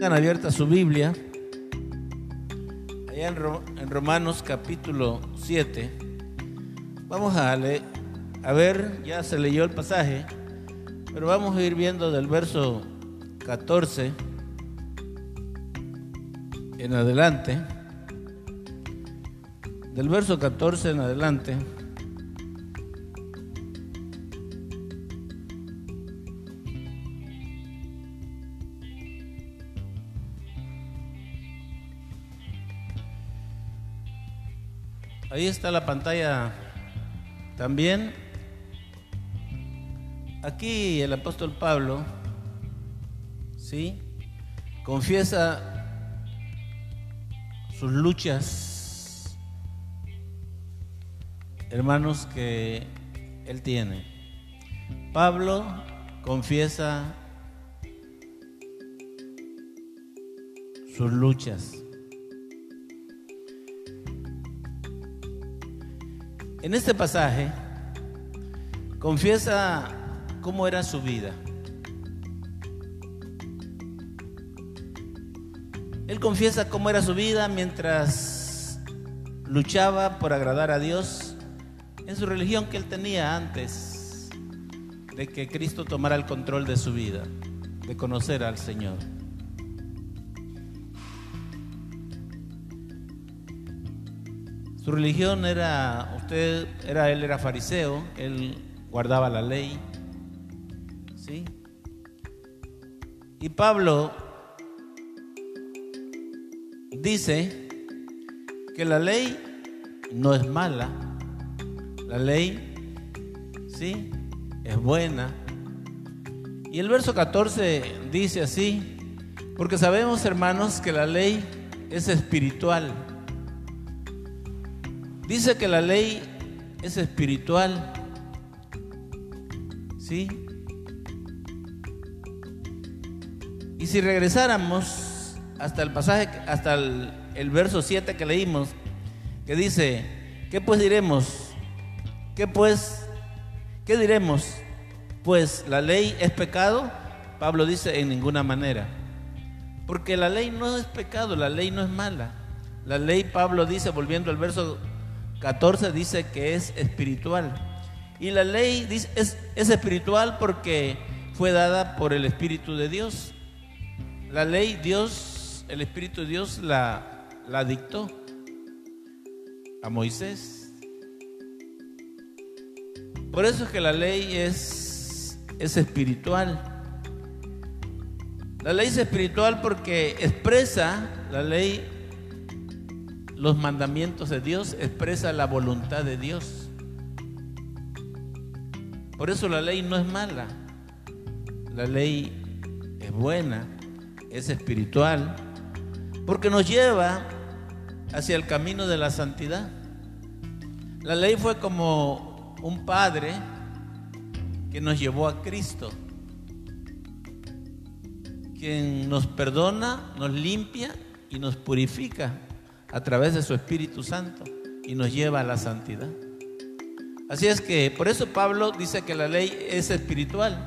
Tengan abierta su Biblia. Allá en, Romanos capítulo 7. Vamos a leer, a ver, ya se leyó el pasaje, pero vamos a ir viendo del verso 14 en adelante. Del verso 14 en adelante. Ahí está la pantalla también. Aquí el apóstol Pablo, ¿sí? Confiesa sus luchas, hermanos, que él tiene. Pablo confiesa sus luchas. En este pasaje confiesa cómo era su vida. Él confiesa cómo era su vida mientras luchaba por agradar a Dios en su religión que él tenía antes de que Cristo tomara el control de su vida, de conocer al Señor. Su religión era, usted era, él era fariseo, él guardaba la ley, ¿sí? Y Pablo dice que la ley no es mala, la ley, ¿sí? Es buena. Y el verso 14 dice así, porque sabemos hermanos que la ley es espiritual Dice que la ley es espiritual. ¿Sí? Y si regresáramos hasta el pasaje, hasta el, verso 7 que leímos, que dice, ¿qué pues diremos? ¿Qué pues? ¿Qué diremos? Pues la ley es pecado. Pablo dice en ninguna manera. Porque la ley no es pecado, la ley no es mala. La ley, Pablo dice, volviendo al verso 14 dice que es espiritual. Y la ley dice, es, espiritual porque fue dada por el Espíritu de Dios. La ley Dios, el Espíritu de Dios la, la dictó a Moisés. Por eso es que la ley es, es espiritual. La ley es espiritual porque expresa, la ley los mandamientos de Dios, expresa la voluntad de Dios. Por eso la ley no es mala, la ley es buena, es espiritual, porque nos lleva hacia el camino de la santidad. La ley fue como un padre que nos llevó a Cristo, quien nos perdona, nos limpia y nos purifica a través de su Espíritu Santo y nos lleva a la santidad. Así es que por eso Pablo dice que la ley es espiritual.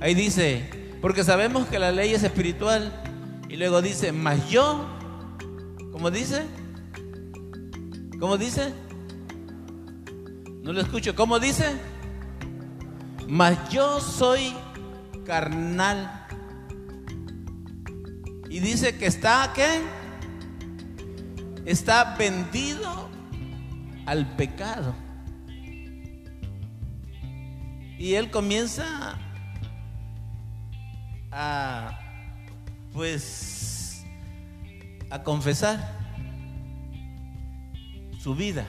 Ahí dice, porque sabemos que la ley es espiritual. Y luego dice, mas yo, ¿cómo dice? ¿Cómo dice? No lo escucho. ¿Cómo dice? Mas yo soy carnal. Y dice que está, ¿qué? Está vendido al pecado. Y él comienza a, pues, a confesar su vida.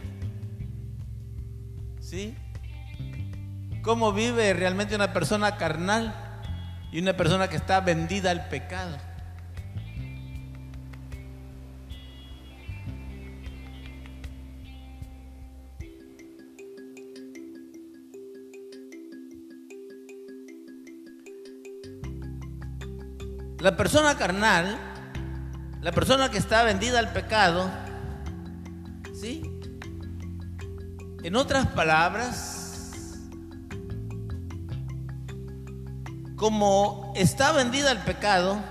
¿Sí? ¿Cómo vive realmente una persona carnal y una persona que está vendida al pecado? La persona carnal, la persona que está vendida al pecado, ¿sí? En otras palabras, como está vendida al pecado,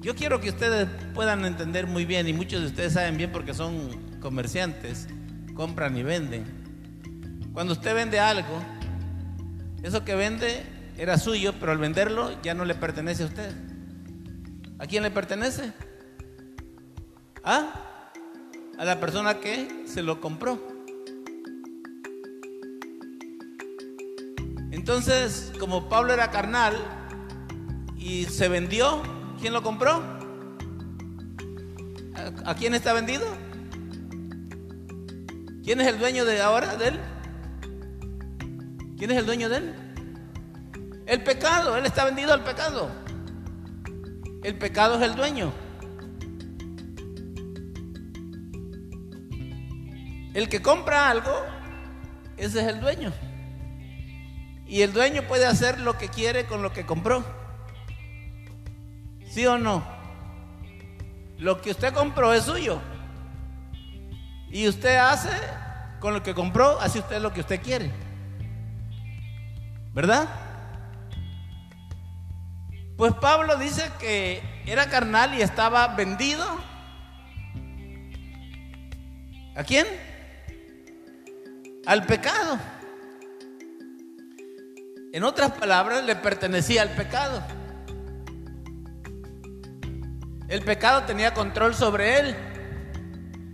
yo quiero que ustedes puedan entender muy bien, y muchos de ustedes saben bien porque son comerciantes, compran y venden. Cuando usted vende algo, eso que vende era suyo, pero al venderlo ya no le pertenece a usted. ¿A quién le pertenece? ¿Ah? A la persona que se lo compró. Entonces, como Pablo era carnal y se vendió, ¿quién lo compró? ¿A, quién está vendido? ¿Quién es el dueño de ahora de él? ¿Quién es el dueño de él? El pecado, él está vendido al pecado. El pecado es el dueño. El que compra algo, ese es el dueño. Y el dueño puede hacer lo que quiere con lo que compró. ¿Sí o no? Lo que usted compró es suyo. Y usted hace con lo que compró, hace usted lo que usted quiere. ¿Verdad? Pues Pablo dice que era carnal y estaba vendido. ¿A quién? Al pecado. En otras palabras, le pertenecía al pecado. El pecado tenía control sobre él.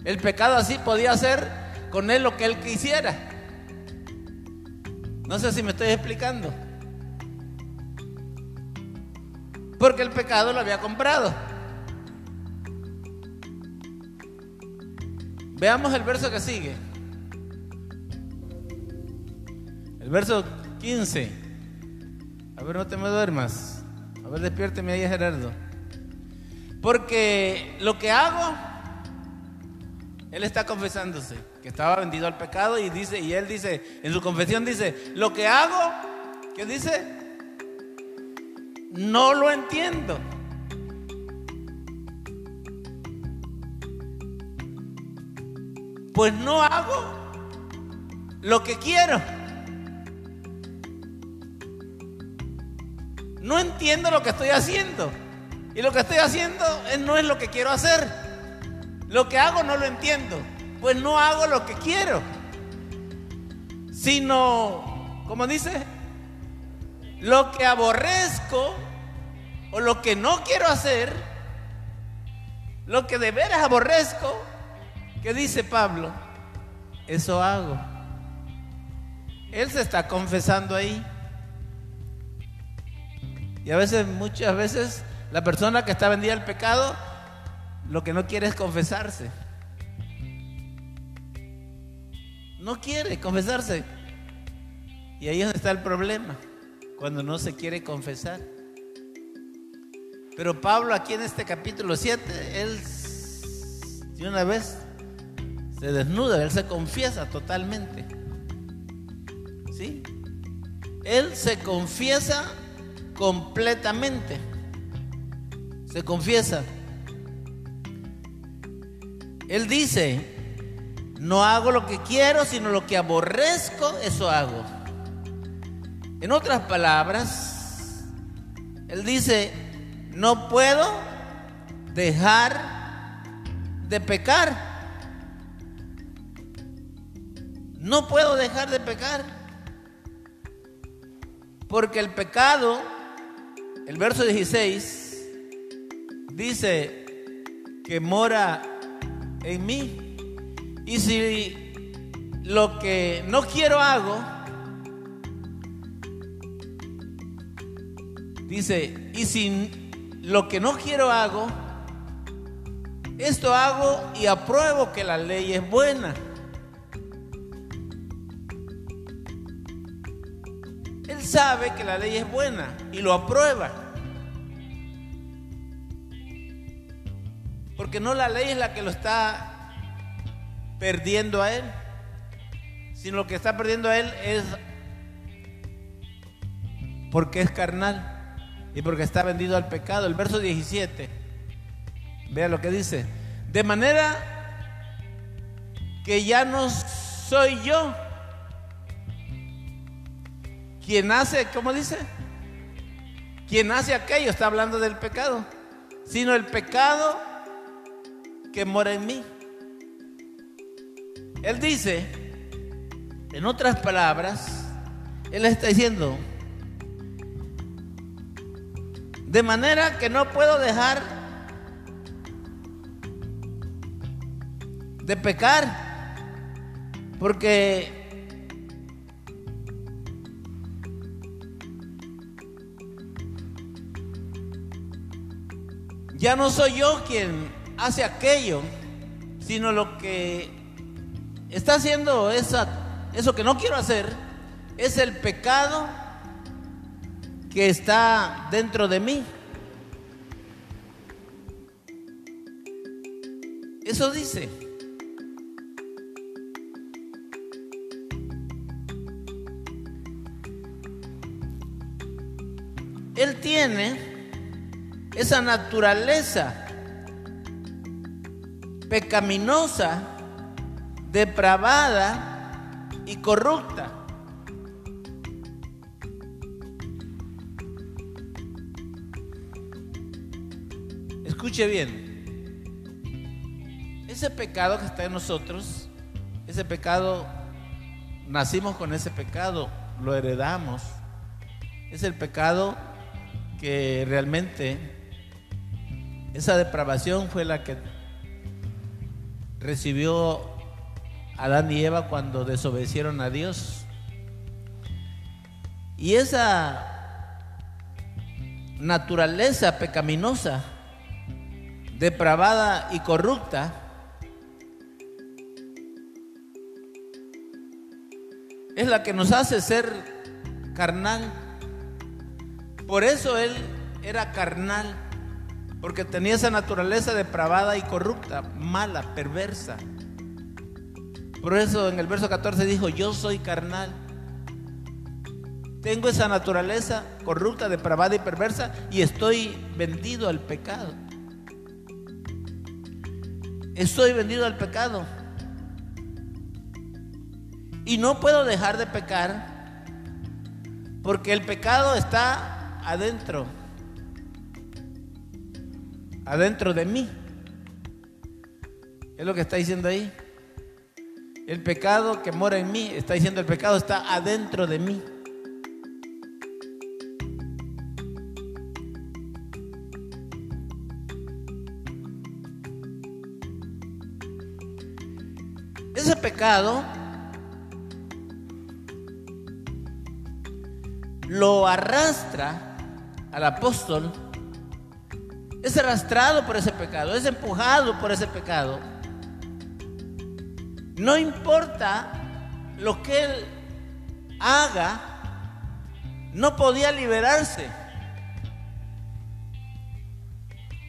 El pecado así podía hacer con él lo que él quisiera. No sé si me estoy explicando. Porque el pecado lo había comprado. Veamos el verso que sigue. El verso 15. A ver, no te me duermas. A ver, despiérteme ahí, Gerardo. Porque lo que hago, él está confesándose que estaba vendido al pecado y dice, y él dice, en su confesión dice, lo que hago, ¿qué dice? No lo entiendo. Pues no hago lo que quiero. no entiendo lo que estoy haciendo. Y lo que estoy haciendo no es lo que quiero hacer. Lo que hago no lo entiendo. Pues no hago lo que quiero. Sino, como dice, lo que aborrezco o lo que no quiero hacer, lo que de veras aborrezco, ¿qué dice Pablo? Eso hago. Él se está confesando ahí. Y a veces, muchas veces, la persona que está vendida al pecado, lo que no quiere es confesarse. No quiere confesarse. Y ahí es donde está el problema, cuando no se quiere confesar. Pero Pablo aquí en este capítulo 7, él de una vez se desnuda, él se confiesa totalmente. ¿Sí? Él se confiesa completamente. Se confiesa. Él dice, no hago lo que quiero, sino lo que aborrezco, eso hago. En otras palabras, él dice, no puedo dejar de pecar. No puedo dejar de pecar. Porque el pecado el verso 16 dice que mora en mí. Y si lo que no quiero hago, dice, y si lo que no quiero hago, esto hago y apruebo que la ley es buena. sabe que la ley es buena y lo aprueba. Porque no la ley es la que lo está perdiendo a él, sino lo que está perdiendo a él es porque es carnal y porque está vendido al pecado. El verso 17, vea lo que dice. De manera que ya no soy yo quien hace, ¿cómo dice? Quien hace aquello está hablando del pecado. sino el pecado que mora en mí. Él dice, en otras palabras, Él está diciendo, de manera que no puedo dejar de pecar, porque ya no soy yo quien hace aquello, sino lo que está haciendo esa, eso que no quiero hacer es el pecado que está dentro de mí. Eso dice. Él tiene esa naturaleza pecaminosa, depravada y corrupta. Escuche bien. Ese pecado que está en nosotros, ese pecado, nacimos con ese pecado, lo heredamos. Es el pecado que realmente, esa depravación fue la que recibió Adán y Eva cuando desobedecieron a Dios. Y esa naturaleza pecaminosa depravada y corrupta, es la que nos hace ser carnal. Por eso él era carnal, porque tenía esa naturaleza depravada y corrupta, mala, perversa. Por eso en el verso 14 dijo, yo soy carnal. Tengo esa naturaleza corrupta, depravada y perversa y estoy vendido al pecado. Estoy vendido al pecado. Y no puedo dejar de pecar porque el pecado está adentro. Adentro de mí. Es lo que está diciendo ahí. El pecado que mora en mí, está diciendo el pecado está adentro de mí. Ese pecado lo arrastra al apóstol, es arrastrado por ese pecado, es empujado por ese pecado. No importa lo que él haga, no podía liberarse.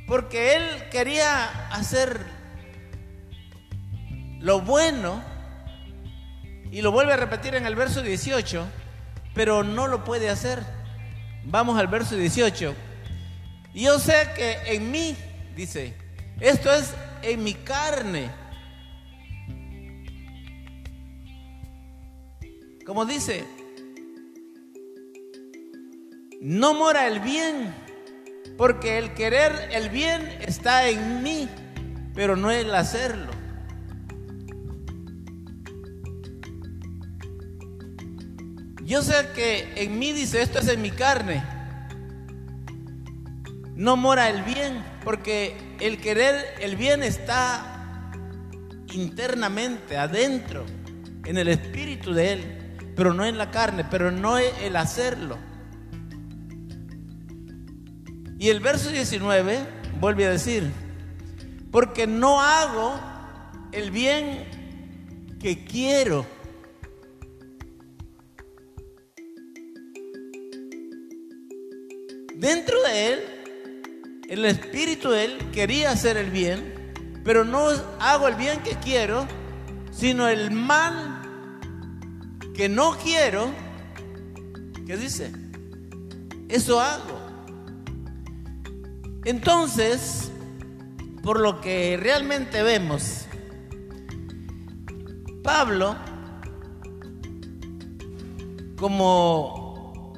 Porque él quería hacer lo bueno, y lo vuelve a repetir en el verso 18, pero no lo puede hacer. Vamos al verso 18. Yo sé que en mí, dice, esto es en mi carne. Como dice, no mora el bien, porque el querer el bien está en mí, pero no el hacerlo. Yo sé que en mí dice, esto es en mi carne. No mora el bien, porque el querer el bien está internamente, adentro, en el espíritu de él, pero no en la carne, pero no el hacerlo. Y el verso 19 vuelve a decir, porque no hago el bien que quiero Dentro de él, el espíritu de él quería hacer el bien, pero no hago el bien que quiero, sino el mal que no quiero. ¿Qué dice? Eso hago. Entonces, por lo que realmente vemos, Pablo, como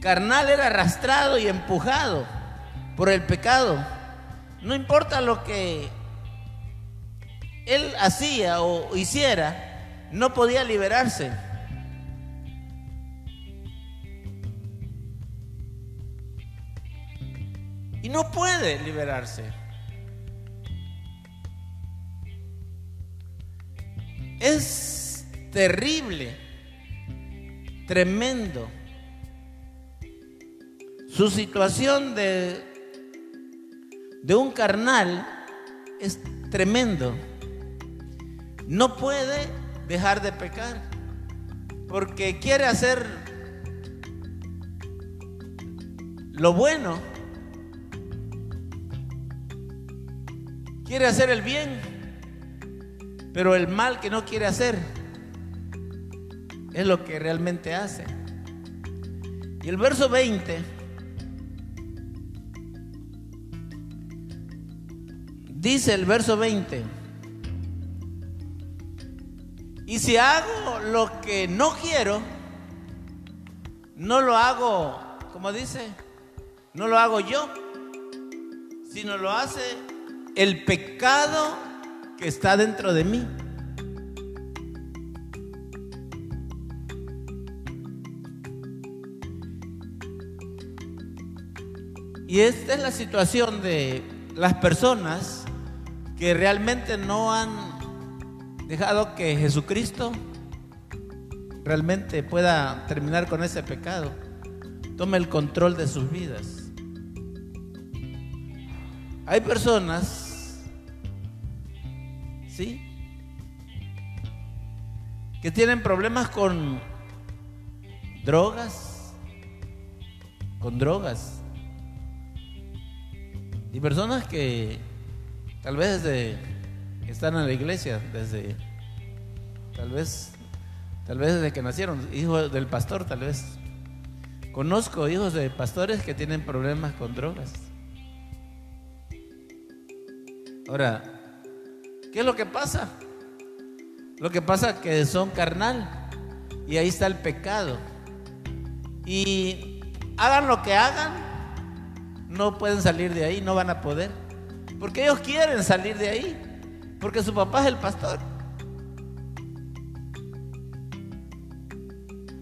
carnal era arrastrado y empujado por el pecado. No importa lo que él hacía o hiciera, no podía liberarse. Y no puede liberarse. Es terrible, tremendo. Su situación de, de un carnal es tremendo. No puede dejar de pecar porque quiere hacer lo bueno Quiere hacer el bien, pero el mal que no quiere hacer es lo que realmente hace. Y el verso 20 dice el verso 20, y si hago lo que no quiero, no lo hago, como dice, no lo hago yo, sino lo hace el pecado que está dentro de mí. Y esta es la situación de las personas que realmente no han dejado que Jesucristo realmente pueda terminar con ese pecado, tome el control de sus vidas. Hay personas ¿sí? Que tienen problemas con drogas, con drogas. Y personas que tal vez desde, están en la iglesia, desde, tal vez, tal vez desde que nacieron, hijos del pastor, tal vez. Conozco hijos de pastores que tienen problemas con drogas. Ahora, ¿Qué es lo que pasa? Lo que pasa es que son carnal y ahí está el pecado. Y hagan lo que hagan, no pueden salir de ahí, no van a poder. Porque ellos quieren salir de ahí, porque su papá es el pastor.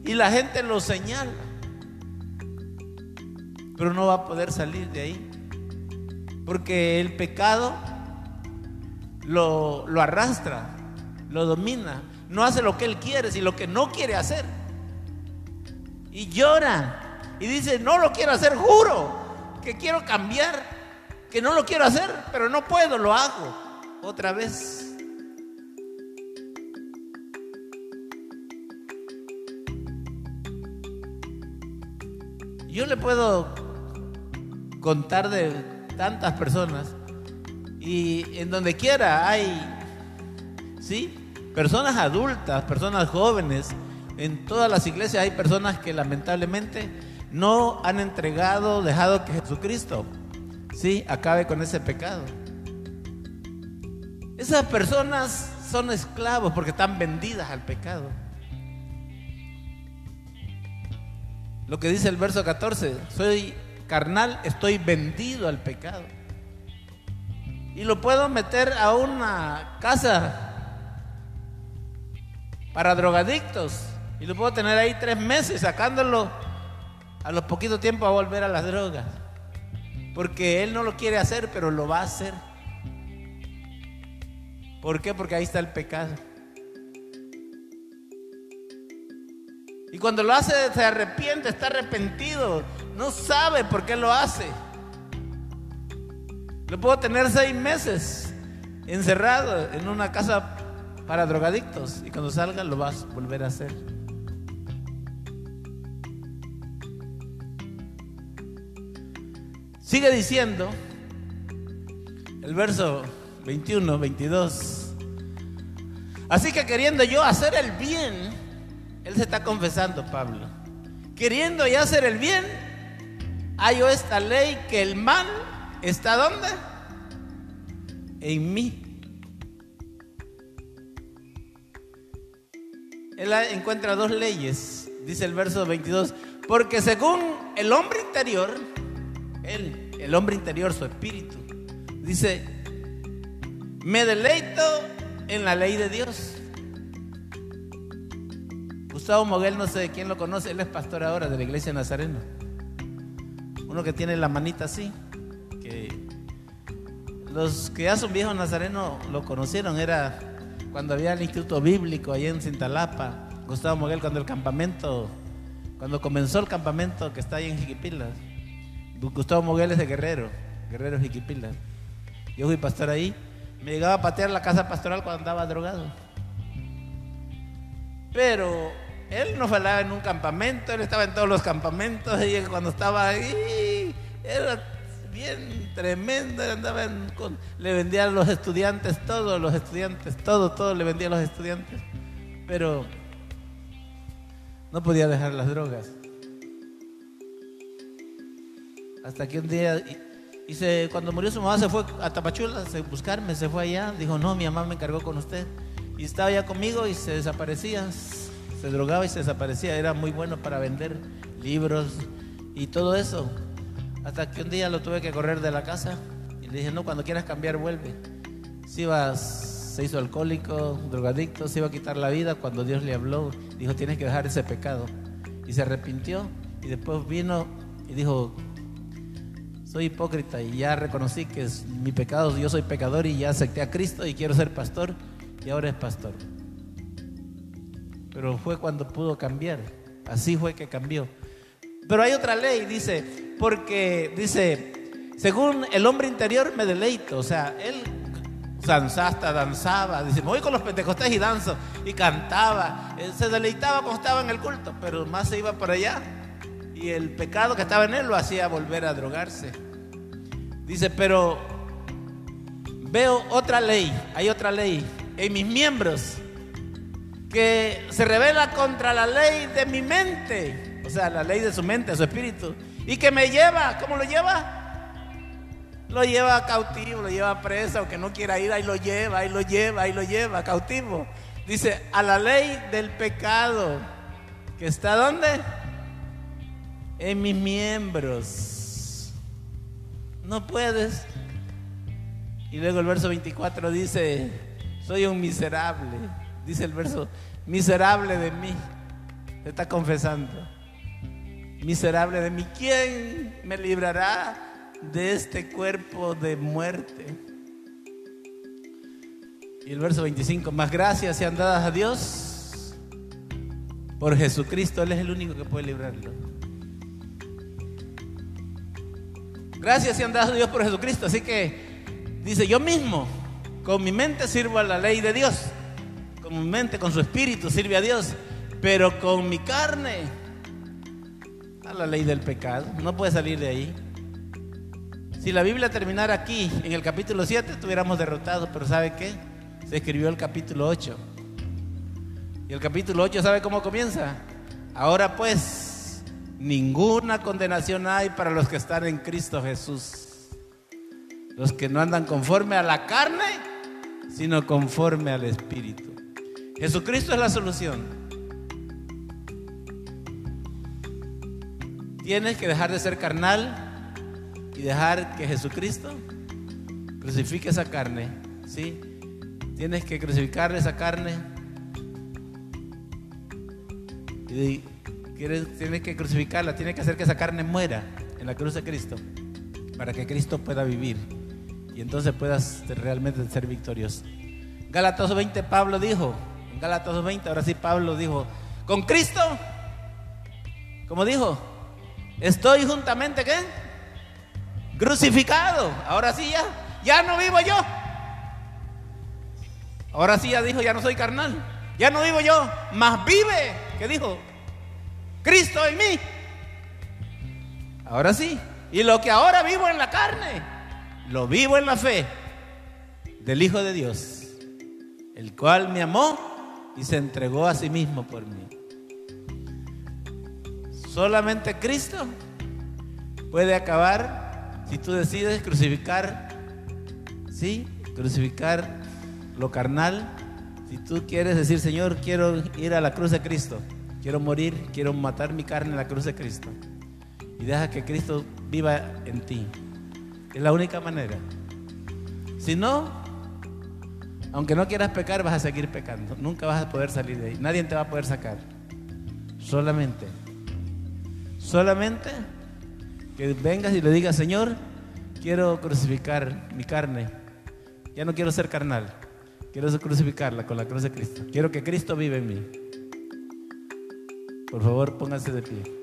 Y la gente lo señala, pero no va a poder salir de ahí. Porque el pecado lo, arrastra, lo domina, no hace lo que él quiere, sino lo que no quiere hacer. Y llora y dice, no lo quiero hacer, juro que quiero cambiar, que no lo quiero hacer, pero no puedo, lo hago otra vez. Yo le puedo contar de tantas personas y en donde quiera hay, ¿sí? Personas adultas, personas jóvenes. En todas las iglesias hay personas que lamentablemente no han entregado, dejado que Jesucristo, ¿sí? Acabe con ese pecado. Esas personas son esclavos porque están vendidas al pecado. Lo que dice el verso 14, soy carnal, estoy vendido al pecado y lo puedo meter a una casa para drogadictos y lo puedo tener ahí tres meses sacándolo a los poquitos tiempos a volver a las drogas. Porque él no lo quiere hacer, pero lo va a hacer. ¿Por qué? Porque ahí está el pecado. Y cuando lo hace se arrepiente, está arrepentido, no sabe por qué lo hace. Lo puedo tener seis meses encerrado en una casa para drogadictos y cuando salga lo vas a volver a hacer. Sigue diciendo el verso 21, 22. Así que queriendo yo hacer el bien, él se está confesando, Pablo. Queriendo ya hacer el bien, hay esta ley que el mal ¿Está dónde? En mí. Él encuentra dos leyes, dice el verso 22, porque según el hombre interior, él, el hombre interior, su espíritu. Dice, me deleito en la ley de Dios. Gustavo Moguel, no sé quién lo conoce, él es pastor ahora de la iglesia Nazareno. Uno que tiene la manita así, que los que ya son viejos nazarenos lo conocieron, era cuando había el instituto bíblico allá en Cintalapa, Gustavo Moguel, cuando el campamento, cuando comenzó el campamento que está ahí en Jiquipilas. Gustavo Moguel es de Guerrero, Guerrero Jiquipilas. Yo fui pastor ahí, me llegaba a patear la casa pastoral cuando andaba drogado. Pero él no falaba en un campamento, él estaba en todos los campamentos y cuando estaba ahí era bien tremendo, andaba con, le vendía a los estudiantes todo, los estudiantes, todo, todo le vendía a los estudiantes. Pero no podía dejar las drogas. Hasta que un día, cuando murió su mamá se fue a Tapachula a buscarme, se fue allá, dijo, no, mi mamá me encargó con usted. Y estaba ya conmigo y se desaparecía se drogaba y se desaparecía. Era muy bueno para vender libros y todo eso. Hasta que un día lo tuve que correr de la casa y le dije, no, cuando quieras cambiar, vuelve. Si vas, se hizo alcohólico, drogadicto, se iba a quitar la vida. Cuando Dios le habló, dijo, tienes que dejar ese pecado. Y se arrepintió y después vino y dijo, soy hipócrita y ya reconocí que es mi pecado, yo soy pecador y ya acepté a Cristo y quiero ser pastor y ahora es pastor pero fue cuando pudo cambiar. Así fue que cambió. Pero hay otra ley, dice, porque dice, según el hombre interior me deleito, o sea, él hasta danzaba, dice, me voy con los pentecostés y danzo, y cantaba, él se deleitaba cuando estaba en el culto, pero más se iba por allá, y el pecado que estaba en él lo hacía volver a drogarse. Dice, pero veo otra ley, hay otra ley en mis miembros que se revela contra la ley de mi mente, o sea, la ley de su mente, su espíritu, y que me lleva, ¿cómo lo lleva? Lo lleva cautivo, lo lleva preso, aunque no quiera ir, ahí lo lleva, ahí lo lleva, ahí lo lleva, cautivo. Dice, a la ley del pecado, que está ¿dónde? En mis miembros. No puedes. Y luego el verso 24 dice, soy un miserable dice el verso, miserable de mí, se está confesando, miserable de mí, ¿quién me librará de este cuerpo de muerte? Y el verso 25, más gracias sean dadas a Dios por Jesucristo, Él es el único que puede librarlo. Gracias sean dadas a Dios por Jesucristo, así que dice, yo mismo con mi mente sirvo a la ley de Dios con mi mente, con su espíritu, sirve a Dios, pero con mi carne, a la ley del pecado, no puede salir de ahí. Si la Biblia terminara aquí, en el capítulo 7, estuviéramos derrotados, pero ¿sabe qué? Se escribió el capítulo 8. Y el capítulo 8, ¿sabe cómo comienza? Ahora pues, ninguna condenación hay para los que están en Cristo Jesús. Los que no andan conforme a la carne, sino conforme al Espíritu. Jesucristo es la solución. Tienes que dejar de ser carnal y dejar que Jesucristo crucifique esa carne. ¿sí? Tienes que crucificar esa carne. Y tienes que crucificarla, tienes que hacer que esa carne muera en la cruz de Cristo para que Cristo pueda vivir y entonces puedas realmente ser victorioso. Gálatas 20, Pablo dijo, en Gálatas 2.20, ahora sí Pablo dijo, con Cristo, como dijo, estoy juntamente, ¿qué? Crucificado. Ahora sí ya, ya no vivo yo. Ahora sí ya dijo, ya no soy carnal. Ya no vivo yo, más vive, ¿qué dijo? Cristo en mí. Ahora sí. Y lo que ahora vivo en la carne, lo vivo en la fe del Hijo de Dios, el cual me amó y se entregó a sí mismo por mí. Solamente Cristo puede acabar si tú decides crucificar, sí, crucificar lo carnal. Si tú quieres decir, Señor, quiero ir a la cruz de Cristo, quiero morir, quiero matar mi carne en la cruz de Cristo. Y deja que Cristo viva en ti. Es la única manera. Si no, aunque no quieras pecar, vas a seguir pecando. Nunca vas a poder salir de ahí. Nadie te va a poder sacar. Solamente. Solamente que vengas y le digas, Señor, quiero crucificar mi carne. Ya no quiero ser carnal. Quiero crucificarla con la cruz de Cristo. Quiero que Cristo vive en mí. Por favor, póngase de pie.